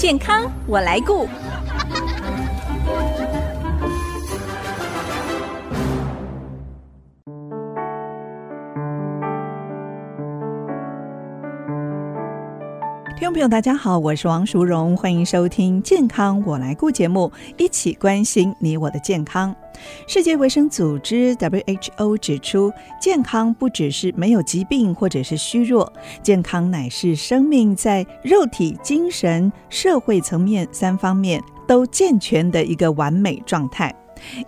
健康我来顾。朋友，大家好，我是王淑荣，欢迎收听《健康我来顾》节目，一起关心你我的健康。世界卫生组织 WHO 指出，健康不只是没有疾病或者是虚弱，健康乃是生命在肉体、精神、社会层面三方面都健全的一个完美状态。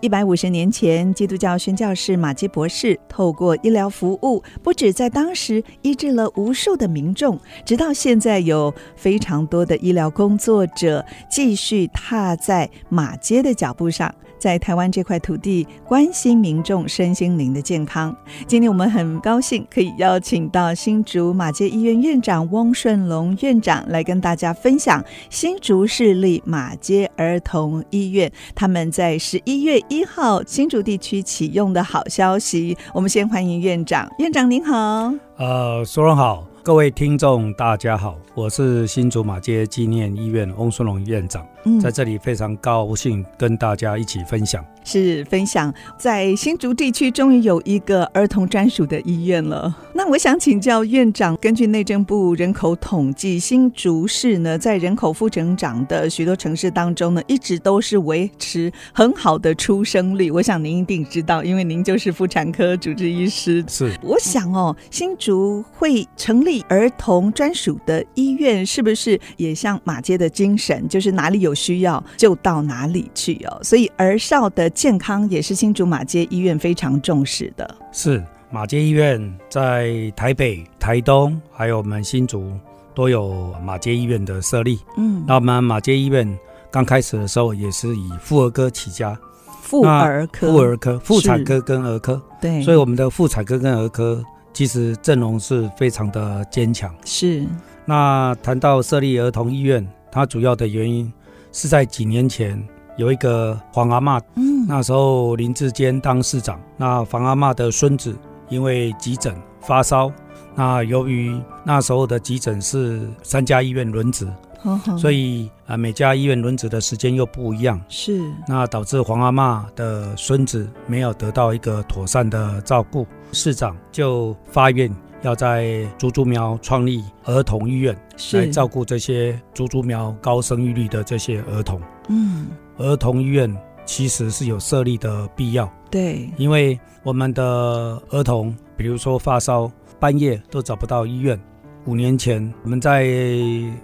一百五十年前，基督教宣教士马基博士透过医疗服务，不止在当时医治了无数的民众，直到现在有非常多的医疗工作者继续踏在马街的脚步上。在台湾这块土地，关心民众身心灵的健康。今天我们很高兴可以邀请到新竹马街医院院长翁顺龙院长来跟大家分享新竹市立马街儿童医院他们在十一月一号新竹地区启用的好消息。我们先欢迎院长，院长您好。呃，苏荣好。各位听众，大家好，我是新竹马街纪念医院翁顺龙院长，嗯，在这里非常高兴跟大家一起分享。是分享，在新竹地区终于有一个儿童专属的医院了。那我想请教院长，根据内政部人口统计，新竹市呢在人口负增长的许多城市当中呢，一直都是维持很好的出生率。我想您一定知道，因为您就是妇产科主治医师。是，我想哦，新竹会成立儿童专属的医院，是不是也像马街的精神，就是哪里有需要就到哪里去哦？所以儿少的。健康也是新竹马街医院非常重视的。是马街医院在台北、台东，还有我们新竹都有马街医院的设立。嗯，那我们马街医院刚开始的时候也是以妇儿科起家，妇儿科、妇儿科、妇产科跟儿科。对，所以我们的妇产科跟儿科其实阵容是非常的坚强。是。那谈到设立儿童医院，它主要的原因是在几年前。有一个黄阿嬷，嗯，那时候林志坚当市长，那黄阿嬷的孙子因为急诊发烧，那由于那时候的急诊是三家医院轮值，所以啊每家医院轮值的时间又不一样，是，那导致黄阿嬷的孙子没有得到一个妥善的照顾，市长就发愿要在竹竹苗创立儿童医院，来照顾这些竹竹苗高生育率的这些儿童，嗯。儿童医院其实是有设立的必要，对，因为我们的儿童，比如说发烧，半夜都找不到医院。五年前，我们在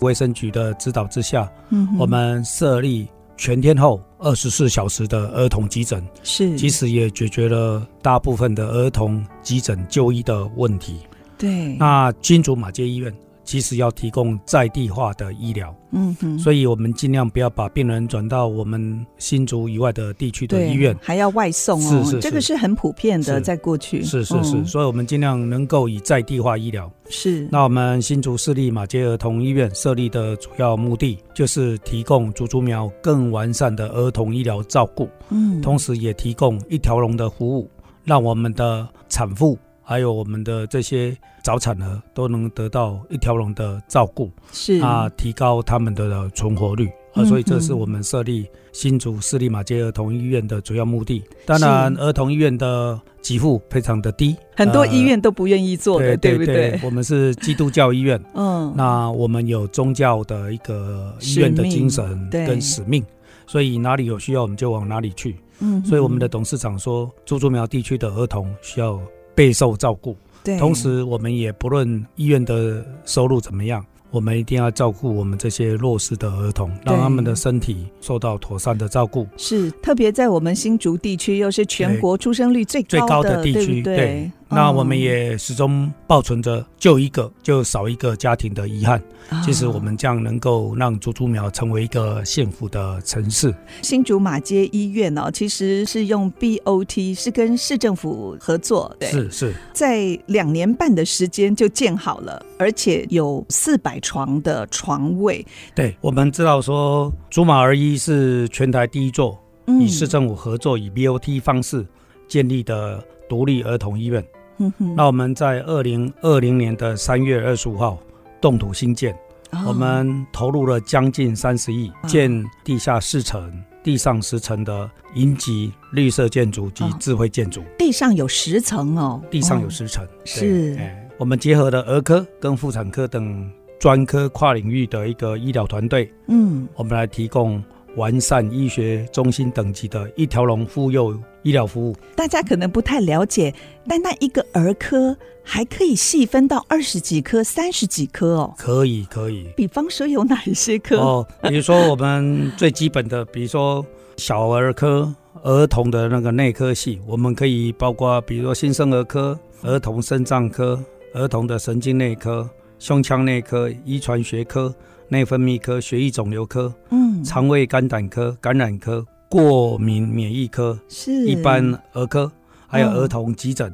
卫生局的指导之下，嗯，我们设立全天候二十四小时的儿童急诊，是，其实也解决了大部分的儿童急诊就医的问题。对，那金竹马街医院。其实要提供在地化的医疗，嗯哼，所以我们尽量不要把病人转到我们新竹以外的地区的医院，还要外送哦，是是是，这个是很普遍的，在过去是是是，嗯、所以我们尽量能够以在地化医疗。是，那我们新竹市立马街儿童医院设立的主要目的，就是提供竹竹苗更完善的儿童医疗照顾，嗯，同时也提供一条龙的服务，让我们的产妇。还有我们的这些早产儿都能得到一条龙的照顾，是啊，提高他们的存活率啊，所以这是我们设立新竹市立马街儿童医院的主要目的。当然，儿童医院的给付非常的低，很多医院都不愿意做的，对不对？我们是基督教医院，嗯，那我们有宗教的一个医院的精神跟使命，所以哪里有需要我们就往哪里去。嗯，所以我们的董事长说，竹竹苗地区的儿童需要。备受照顾，对，同时我们也不论医院的收入怎么样。我们一定要照顾我们这些弱势的儿童，让他们的身体受到妥善的照顾。是，特别在我们新竹地区，又是全国出生率最高的，最高的地区，对，对。那我们也始终保存着就一个就少一个家庭的遗憾。其实我们这样能够让竹竹苗成为一个幸福的城市。新竹马街医院哦，其实是用 BOT，是跟市政府合作，对，是是，在两年半的时间就建好了，而且有四百。床的床位，对，我们知道说，竹马儿医是全台第一座与市政府合作以 BOT 方式建立的独立儿童医院。嗯哼，那我们在二零二零年的三月二十五号动土兴建，哦、我们投入了将近三十亿，建地下四层、地上十层的银级绿色建筑及智慧建筑。地上有十层哦，地上有十层，哦、是、哎。我们结合了儿科跟妇产科等专科跨领域的一个医疗团队，嗯，我们来提供完善医学中心等级的一条龙妇幼医疗服务。大家可能不太了解，但那一个儿科还可以细分到二十几科、三十几科哦。可以，可以。比方说有哪一些科？哦，比如说我们最基本的，比如说小儿科、儿童的那个内科系，我们可以包括，比如说新生儿科、儿童肾脏科。儿童的神经内科、胸腔内科、遗传学科、内分泌科、血液肿瘤科、嗯，肠胃肝胆科、感染科、过敏免疫科，是一般儿科，还有儿童急诊、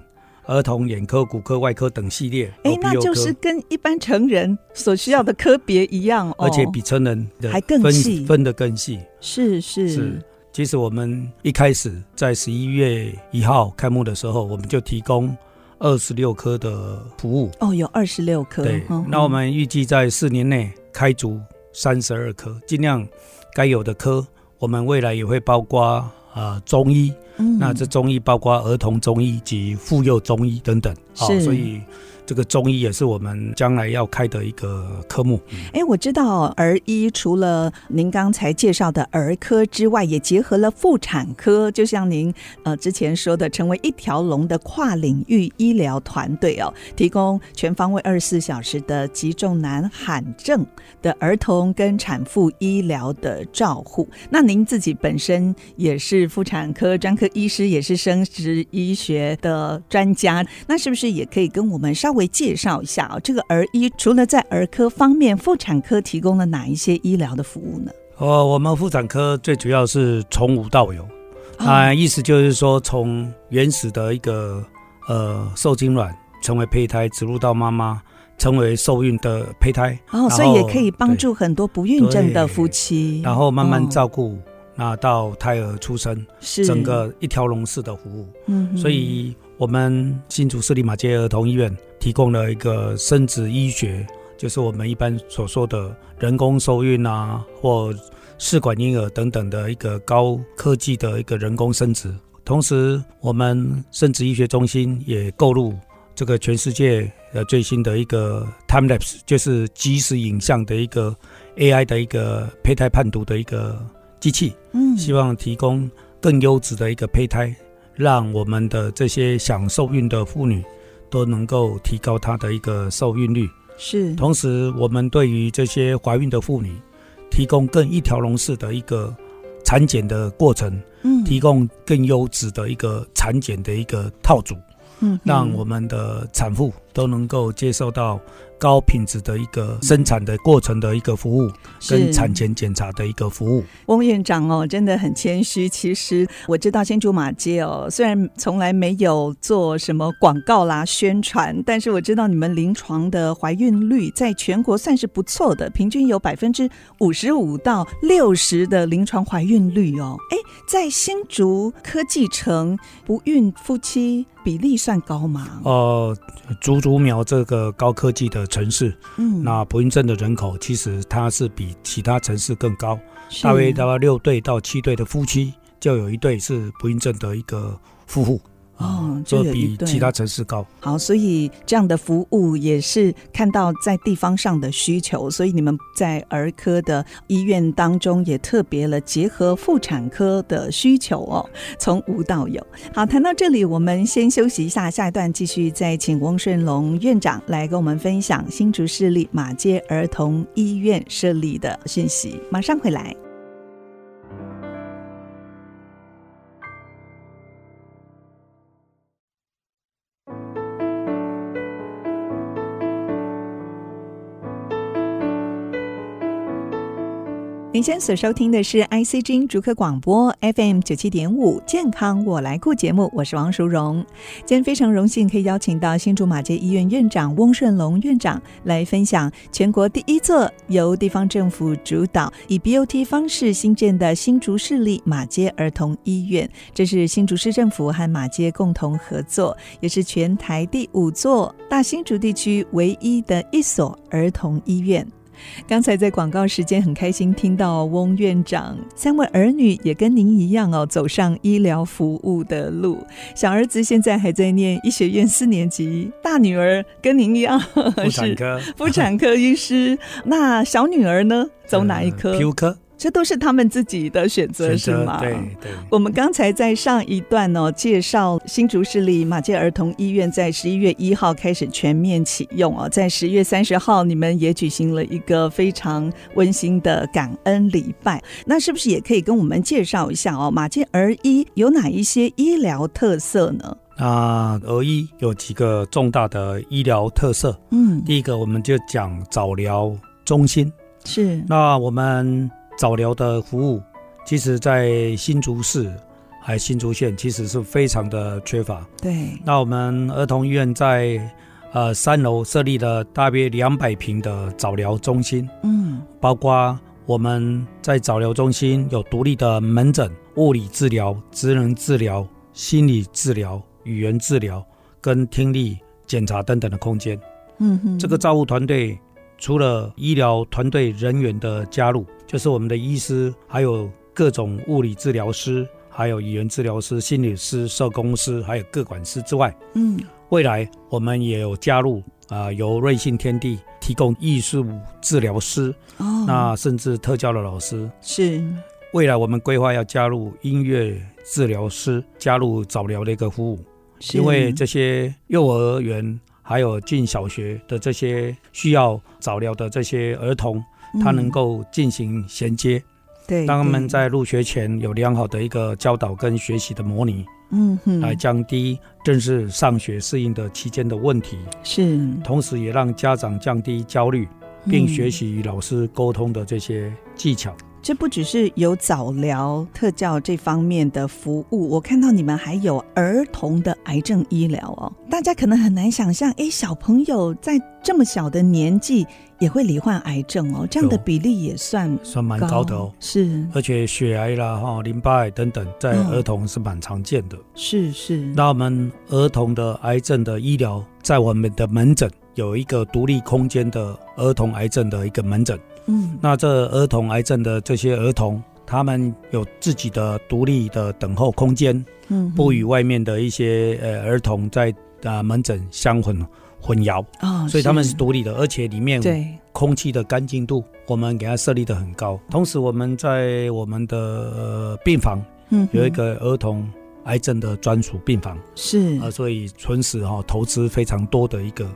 嗯、儿童眼科、骨科、外科等系列。哎、欸，那就是跟一般成人所需要的科别一样，而且比成人的还更细，分得更细。是是是，其实我们一开始在十一月一号开幕的时候，我们就提供。二十六科的服务哦，有二十六科。对，嗯、那我们预计在四年内开足三十二科，尽量该有的科，我们未来也会包括啊、呃、中医、嗯，那这中医包括儿童中医及妇幼中医等等，好，哦、所以。这个中医也是我们将来要开的一个科目。哎，我知道儿医除了您刚才介绍的儿科之外，也结合了妇产科。就像您呃之前说的，成为一条龙的跨领域医疗团队哦，提供全方位二十四小时的急重难罕症的儿童跟产妇医疗的照护。那您自己本身也是妇产科专科医师，也是生殖医学的专家，那是不是也可以跟我们稍微介绍一下啊，这个儿医除了在儿科方面，妇产科提供了哪一些医疗的服务呢？哦，我们妇产科最主要是从无到有，啊、哦，意思就是说，从原始的一个呃受精卵成为胚胎，植入到妈妈，成为受孕的胚胎，哦，所以也可以帮助很多不孕症的夫妻，然后慢慢照顾，那、哦、到胎儿出生，是。整个一条龙式的服务，嗯，所以。我们新竹市立马街儿童医院提供了一个生殖医学，就是我们一般所说的人工受孕啊，或试管婴儿等等的一个高科技的一个人工生殖。同时，我们生殖医学中心也购入这个全世界呃最新的一个 time lapse，就是即时影像的一个 AI 的一个胚胎判读的一个机器，嗯，希望提供更优质的一个胚胎。让我们的这些想受孕的妇女都能够提高她的一个受孕率。是，同时我们对于这些怀孕的妇女，提供更一条龙式的一个产检的过程，嗯，提供更优质的一个产检的一个套组，嗯，让我们的产妇都能够接受到。高品质的一个生产的过程的一个服务，跟产前检查的一个服务。翁院长哦，真的很谦虚。其实我知道新竹马街哦，虽然从来没有做什么广告啦、宣传，但是我知道你们临床的怀孕率在全国算是不错的，平均有百分之五十五到六十的临床怀孕率哦。哎，在新竹科技城，不孕夫妻比例算高吗？呃，竹竹苗这个高科技的。城市，嗯，那不孕症的人口其实它是比其他城市更高，大约大概六对到七对的夫妻就有一对是不孕症的一个夫妇。哦，就比其他城市高。好，所以这样的服务也是看到在地方上的需求，所以你们在儿科的医院当中也特别了结合妇产科的需求哦，从无到有。好，谈到这里，我们先休息一下，下一段继续再请翁顺龙院长来跟我们分享新竹市立马街儿童医院设立的讯息。马上回来。您现在所收听的是 ICG 逐客广播 FM 九七点五健康我来顾节目，我是王淑荣。今天非常荣幸可以邀请到新竹马街医院院长翁顺龙院长来分享全国第一座由地方政府主导以 BOT 方式新建的新竹市立马街儿童医院。这是新竹市政府和马街共同合作，也是全台第五座大新竹地区唯一的一所儿童医院。刚才在广告时间很开心听到翁院长三位儿女也跟您一样哦，走上医疗服务的路。小儿子现在还在念医学院四年级，大女儿跟您一样妇产科，妇产科医师。那小女儿呢，走哪一科？呃、皮肤科。这都是他们自己的选择，是吗？对对。我们刚才在上一段呢、哦，介绍新竹市立马偕儿童医院在十一月一号开始全面启用哦，在十月三十号你们也举行了一个非常温馨的感恩礼拜。那是不是也可以跟我们介绍一下哦？马偕儿医有哪一些医疗特色呢？那儿医有几个重大的医疗特色。嗯，第一个我们就讲早疗中心。是。那我们。早疗的服务，其实，在新竹市还新竹县，其实是非常的缺乏。对。那我们儿童医院在呃三楼设立了大约两百平的早疗中心。嗯。包括我们在早疗中心有独立的门诊、物理治疗、职能治疗、心理治疗、语言治疗跟听力检查等等的空间。嗯哼。这个照护团队除了医疗团队人员的加入。就是我们的医师，还有各种物理治疗师，还有语言治疗师、心理师、社工师，还有各管师之外，嗯，未来我们也有加入啊、呃，由瑞信天地提供艺术治疗师，哦，那甚至特教的老师是。未来我们规划要加入音乐治疗师，加入早疗的一个服务，因为这些幼儿园还有进小学的这些需要早疗的这些儿童。他能够进行衔接，对，当他们在入学前有良好的一个教导跟学习的模拟，嗯哼，来降低正式上学适应的期间的问题，是，同时也让家长降低焦虑，并学习与老师沟通的这些技巧。这不只是有早疗特教这方面的服务，我看到你们还有儿童的癌症医疗哦。大家可能很难想象，哎，小朋友在这么小的年纪也会罹患癌症哦，这样的比例也算算蛮高的哦。是，而且血癌啦、哈淋巴癌等等，在儿童是蛮常见的。是、哦、是。那我们儿童的癌症的医疗，在我们的门诊有一个独立空间的儿童癌症的一个门诊。嗯，那这儿童癌症的这些儿童，他们有自己的独立的等候空间，嗯，不与外面的一些呃儿童在啊门诊相混混淆啊，所以他们是独立的，而且里面对。空气的干净度，我们给他设立的很高。同时，我们在我们的病房，嗯，有一个儿童癌症的专属病房，是。啊，所以纯实哈投资非常多的一个。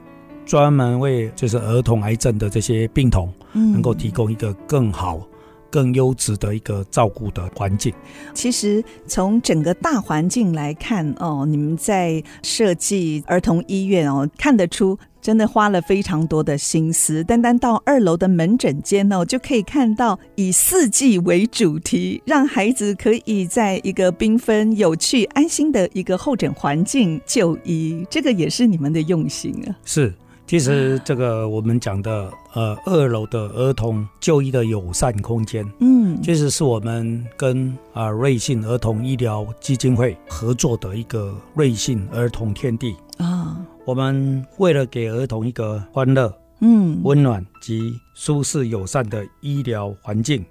专门为就是儿童癌症的这些病童，能够提供一个更好、更优质的一个照顾的环境。其实从整个大环境来看，哦，你们在设计儿童医院哦，看得出真的花了非常多的心思。单单到二楼的门诊间哦，就可以看到以四季为主题，让孩子可以在一个缤纷、有趣、安心的一个候诊环境就医。这个也是你们的用心啊。是。其实这个我们讲的呃二楼的儿童就医的友善空间，嗯，其实是我们跟啊瑞信儿童医疗基金会合作的一个瑞信儿童天地啊。我们为了给儿童一个欢乐、嗯温暖及舒适友善的医疗环境，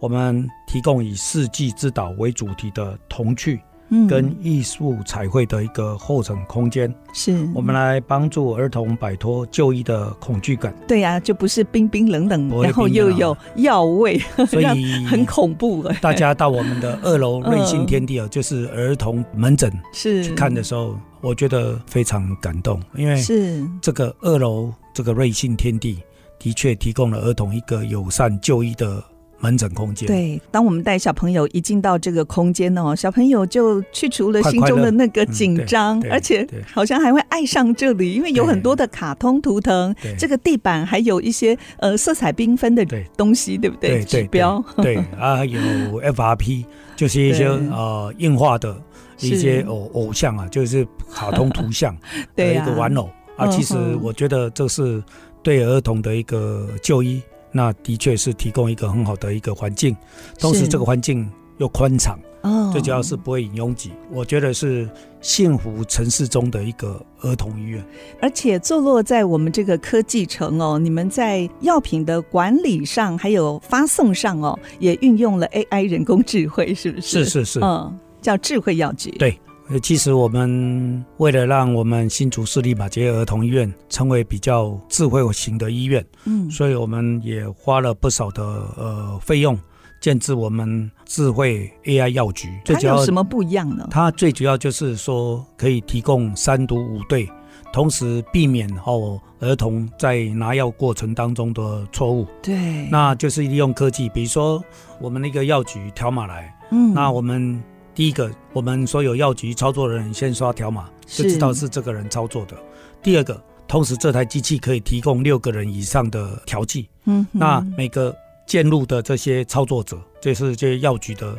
我们提供以四季之岛为主题的童趣。跟艺术彩绘的一个候诊空间，是我们来帮助儿童摆脱就医的恐惧感。对呀、啊，就不是冰冰冷冷，然后又有药味，所以 很恐怖。大家到我们的二楼瑞幸天地啊，就是儿童门诊 是去看的时候，我觉得非常感动，因为是这个二楼这个瑞幸天地的确提供了儿童一个友善就医的。门诊空间。对，当我们带小朋友一进到这个空间哦，小朋友就去除了心中的那个紧张，嗯、而且好像还会爱上这里，因为有很多的卡通图腾，这个地板还有一些呃色彩缤纷的东西，对，不对？指标。对，对 啊，有 FRP，就是一些呃硬化的一些偶偶像啊，就是卡通图像的 一个玩偶。啊。其实我觉得这是对儿童的一个就医。那的确是提供一个很好的一个环境，同时这个环境又宽敞。哦，最主要是不会拥挤，我觉得是幸福城市中的一个儿童医院，而且坐落在我们这个科技城哦，你们在药品的管理上还有发送上哦，也运用了 AI 人工智慧，是不是？是是是，嗯，叫智慧药局。对，其实我们为了让我们新竹市立马杰儿童医院成为比较智慧型的医院，嗯，所以我们也花了不少的呃费用。建制我们智慧 AI 药局，它有什么不一样呢？它最主要就是说可以提供三读五对，同时避免哦儿童在拿药过程当中的错误。对，那就是利用科技，比如说我们那个药局条码来，嗯，那我们第一个，我们所有药局操作的人先刷条码，就知道是这个人操作的。第二个，同时这台机器可以提供六个人以上的调剂，嗯，那每个。介入的这些操作者，就是这些药局的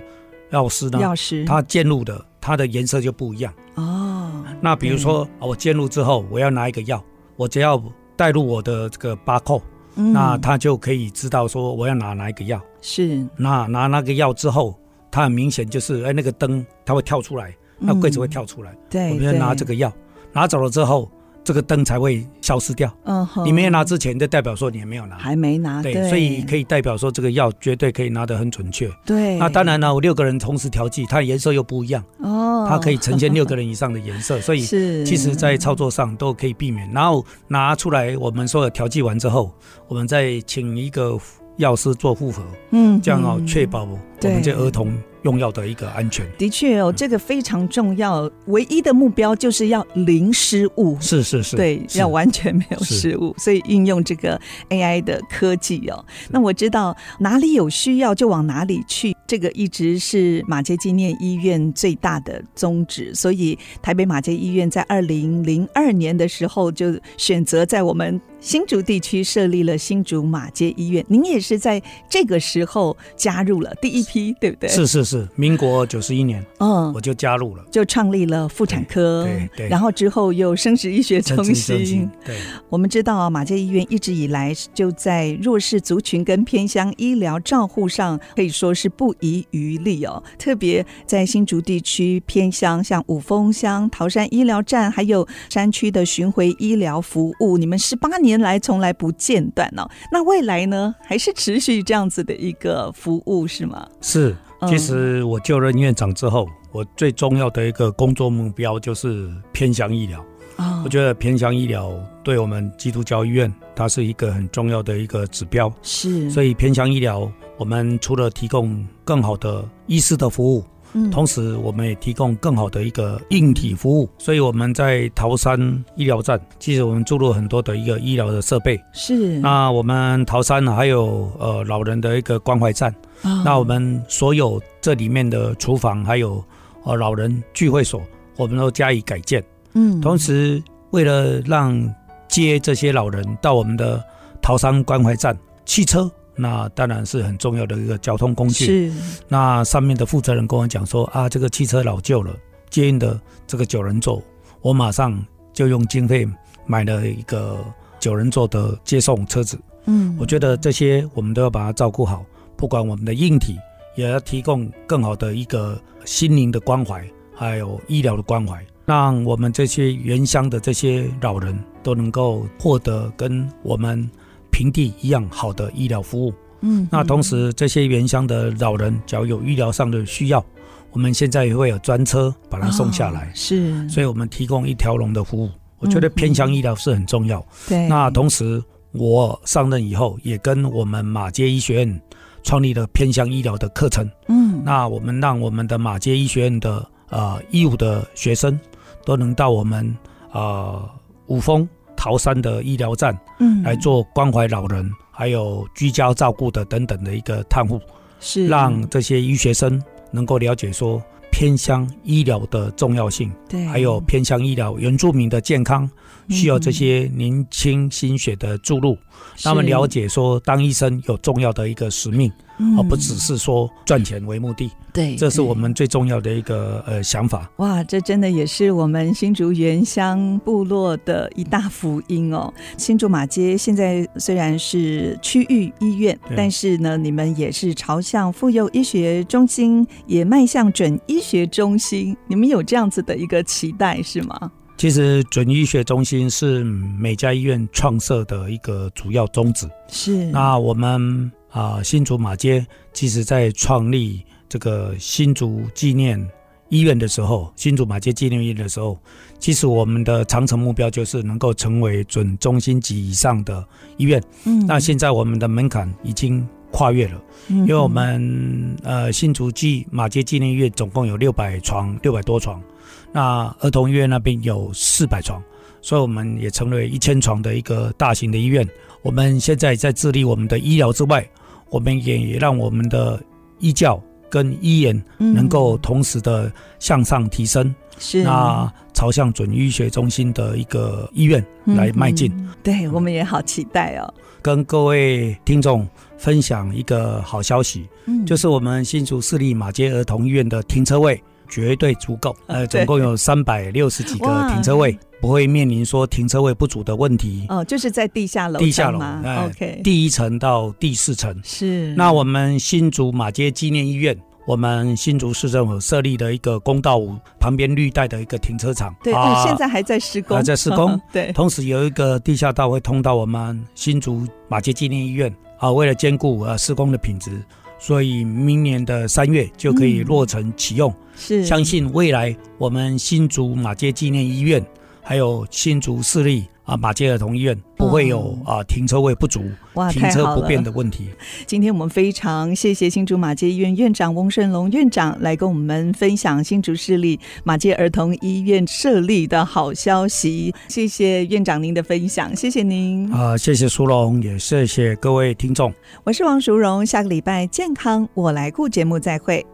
药师呢，药师他介入的，它的颜色就不一样哦。那比如说，我介入之后，我要拿一个药，我只要带入我的这个 barcode，嗯，那他就可以知道说我要拿哪一个药。是，那拿那个药之后，它很明显就是哎，那个灯它会跳出来，那柜子会跳出来。嗯、对，我们要拿这个药，拿走了之后。这个灯才会消失掉。嗯哼，你没有拿之前，就代表说你还没有拿，还没拿。对，对，所以可以代表说这个药绝对可以拿得很准确。对，那当然了，我六个人同时调剂，它颜色又不一样。哦，它可以呈现六个人以上的颜色，所以其实在操作上都可以避免。然后拿出来，我们所有调剂完之后，我们再请一个药师做复合。嗯，这样哦，确保我们这儿童。用药的一个安全，的确哦，这个非常重要。唯一的目标就是要零失误，是是是，对，要完全没有失误。所以运用这个 AI 的科技哦，那我知道哪里有需要就往哪里去，这个一直是马街纪念医院最大的宗旨。所以台北马街医院在二零零二年的时候就选择在我们新竹地区设立了新竹马街医院。您也是在这个时候加入了第一批，对不对？是是是。民国九十一年，嗯，我就加入了，就创立了妇产科，对对，对，然后之后又生殖医学中心。对，我们知道啊，马街医院一直以来就在弱势族群跟偏乡医疗照护上可以说是不遗余力哦。特别在新竹地区偏乡，像五峰乡桃山医疗站，还有山区的巡回医疗服务，你们十八年来从来不间断哦。那未来呢，还是持续这样子的一个服务是吗？是。其实我就任院长之后，我最重要的一个工作目标就是偏向医疗。我觉得偏向医疗对我们基督教医院，它是一个很重要的一个指标。是，所以偏向医疗，我们除了提供更好的医师的服务。同时，我们也提供更好的一个硬体服务，所以我们在桃山医疗站，其实我们注入很多的一个医疗的设备。是。那我们桃山还有呃老人的一个关怀站，哦，那我们所有这里面的厨房还有呃老人聚会所，我们都加以改建。嗯。同时，为了让接这些老人到我们的桃山关怀站，汽车。那当然是很重要的一个交通工具。是。那上面的负责人跟我讲说啊，这个汽车老旧了，接应的这个九人座，我马上就用经费买了一个九人座的接送车子。嗯，我觉得这些我们都要把它照顾好，不管我们的硬体，也要提供更好的一个心灵的关怀，还有医疗的关怀，让我们这些原乡的这些老人都能够获得跟我们。平地一样好的医疗服务，嗯，那同时这些原乡的老人，只要有医疗上的需要，我们现在也会有专车把他送下来，是，所以我们提供一条龙的服务。我觉得偏向医疗是很重要。对，那同时我上任以后，也跟我们马街医学院创立了偏向医疗的课程。嗯，那我们让我们的马街医学院的呃医务的学生都能到我们呃五峰。桃山的医疗站，嗯，来做关怀老人，还有居家照顾的等等的一个探护，是。让这些医学生能够了解说偏乡医疗的重要性，对，还有偏乡医疗原住民的健康需要这些年轻心血的注入，让他们了解说当医生有重要的一个使命，而不只是说赚钱为目的。对，这是我们最重要的一个呃想法。哇，这真的也是我们新竹原乡部落的一大福音哦。新竹马街现在虽然是区域医院，但是呢，你们也是朝向妇幼医学中心，也迈向准医学中心。你们有这样子的一个期待是吗？其实准医学中心是每家医院创设的一个主要宗旨。是。那我们啊、呃，新竹马街，其实在创立这个新竹纪念医院的时候，新竹马街纪念医院的时候，其实我们的长城目标就是能够成为准中心级以上的医院。嗯。那现在我们的门槛已经跨越了，嗯、因为我们呃新竹纪马街纪念医院总共有六百床，六百多床。那儿童医院那边有四百床，所以我们也成为一千床的一个大型的医院。我们现在在致力我们的医疗之外，我们也让我们的医教跟医研能够同时的向上提升。是、嗯，那朝向准医学中心的一个医院来迈进。嗯嗯、对，我们也好期待哦。跟各位听众分享一个好消息，嗯，就是我们新竹市立马街儿童医院的停车位。绝对足够，呃，总共有三百六十几个停车位，不会面临说停车位不足的问题。哦，就是在地下楼，地下楼，OK，第一层到第四层是。那我们新竹马街纪念医院，我们新竹市政府设立的一个公道五旁边绿带的一个停车场，对，啊、现在还在施工，还在施工，对。同时有一个地下道会通到我们新竹马街纪念医院，啊，为了兼顾呃施工的品质。所以明年的三月就可以落成启用，是相信未来我们新竹马街纪念医院，还有新竹市立啊马偕儿童医院不会有啊停车位不足、哇停车不便的问题。今天我们非常谢谢新竹马偕医院院长翁胜龙院长来跟我们分享新竹市立马偕儿童医院设立的好消息。谢谢院长您的分享，谢谢您啊，谢谢淑荣，也谢谢各位听众。我是王淑荣，下个礼拜健康我来顾节目再会。